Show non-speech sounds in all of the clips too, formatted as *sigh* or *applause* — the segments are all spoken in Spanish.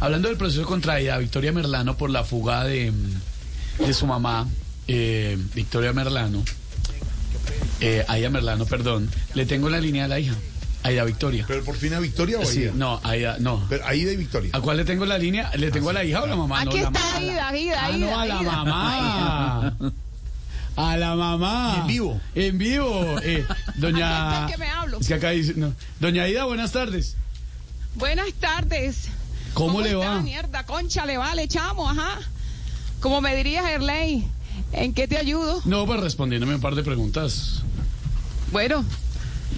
hablando del proceso contra ella, Victoria Merlano, por la fuga de, mm, de su mamá, eh, Victoria Merlano, eh, Aida Merlano, perdón. Le tengo la línea a la hija, Aida Victoria. ¿Pero por fin a Victoria o a Sí, Aida? no, Aida, no. Pero Aida y Victoria. ¿A cuál le tengo la línea? ¿Le tengo a la hija o a la mamá? Aquí no, la está mamá. Aida, Aida, Ah, Aida, no, a la Aida. mamá. A la mamá. En vivo. En vivo. Eh, doña. Acá está que me hablo. Es que acá dice. no. Doña Aida, buenas tardes. Buenas tardes. ¿Cómo, le está, va? mierda, concha, le va, le echamos, ajá. Como me dirías, Erley, ¿en qué te ayudo? No, pues respondiéndome un par de preguntas. Bueno,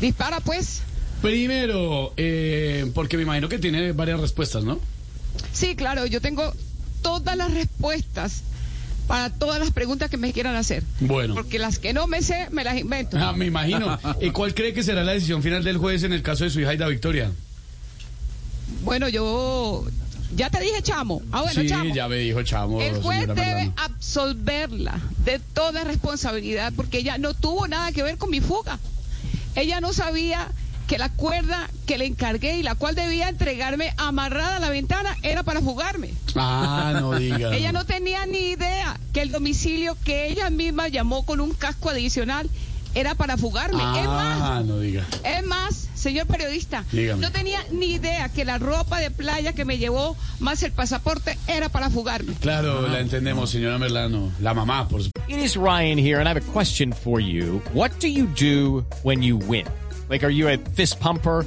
dispara pues. Primero, eh, porque me imagino que tiene varias respuestas, ¿no? Sí, claro, yo tengo todas las respuestas para todas las preguntas que me quieran hacer. Bueno. Porque las que no me sé, me las invento. Ah, me imagino. *laughs* ¿Y cuál cree que será la decisión final del juez en el caso de su hija Aida Victoria? Bueno, yo ya te dije, chamo. Ah, bueno, sí, chamo. ya me dijo Chamo. El juez debe absolverla de toda responsabilidad porque ella no tuvo nada que ver con mi fuga. Ella no sabía que la cuerda que le encargué y la cual debía entregarme amarrada a la ventana era para fugarme. Ah, no diga. Ella no tenía ni idea que el domicilio que ella misma llamó con un casco adicional era para fugarme. Es más, Ah, no diga. es más, señor periodista, Dígame. no tenía ni idea que la ropa de playa que me llevó más el pasaporte era para fugarme. Claro, la entendemos, señora Merlano. La mamá, por supuesto. It is Ryan here, and I have a question for you. What do you do when you win? Like, are you a fist pumper?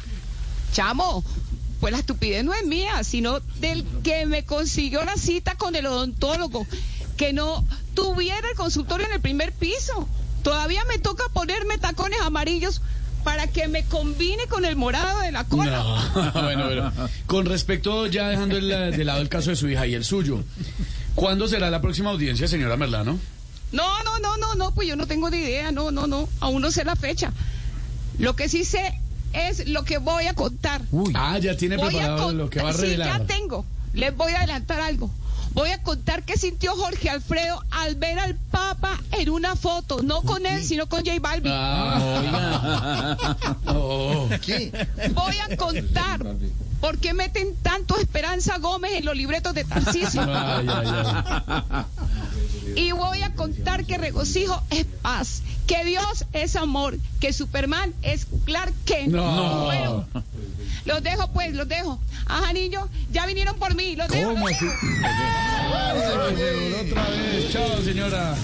Chamo, pues la estupidez no es mía, sino del que me consiguió la cita con el odontólogo, que no tuviera el consultorio en el primer piso. Todavía me toca ponerme tacones amarillos para que me combine con el morado de la cola. No, *laughs* bueno, bueno. Con respecto, ya dejando el- de lado el caso de su hija y el suyo, ¿cuándo será la próxima audiencia, señora Merlano? No, no, no, no, no, pues yo no tengo ni idea, no, no, no, aún no sé la fecha. Lo que sí sé es lo que voy a contar. Ah, ya tiene Voy preparado lo que va a revelar. Sí, ya tengo. Les voy a adelantar algo. Voy a contar qué sintió Jorge Alfredo al ver al Papa en una foto, no con él, sino con J Balvin. Ah. *laughs* Voy a contar por qué meten tanto Esperanza Gómez en los libretos de Tarcisio. Y voy a contar que regocijo es paz, que Dios es amor, que Superman es Clark Kent. No. Bueno, los dejo pues, los dejo. Ajá, niño, ya vinieron por mí, los dejo. ¿Cómo los así? dejo. Ay, se otra vez. Chao, señora.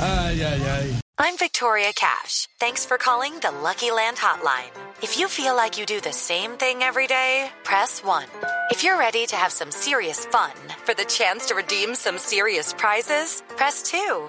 Ay, ay, ay. I'm Victoria Cash. Thanks for calling the Lucky Land Hotline. If you feel like you do the same thing every day, press 1. If you're ready to have some serious fun for the chance to redeem some serious prizes, press 2.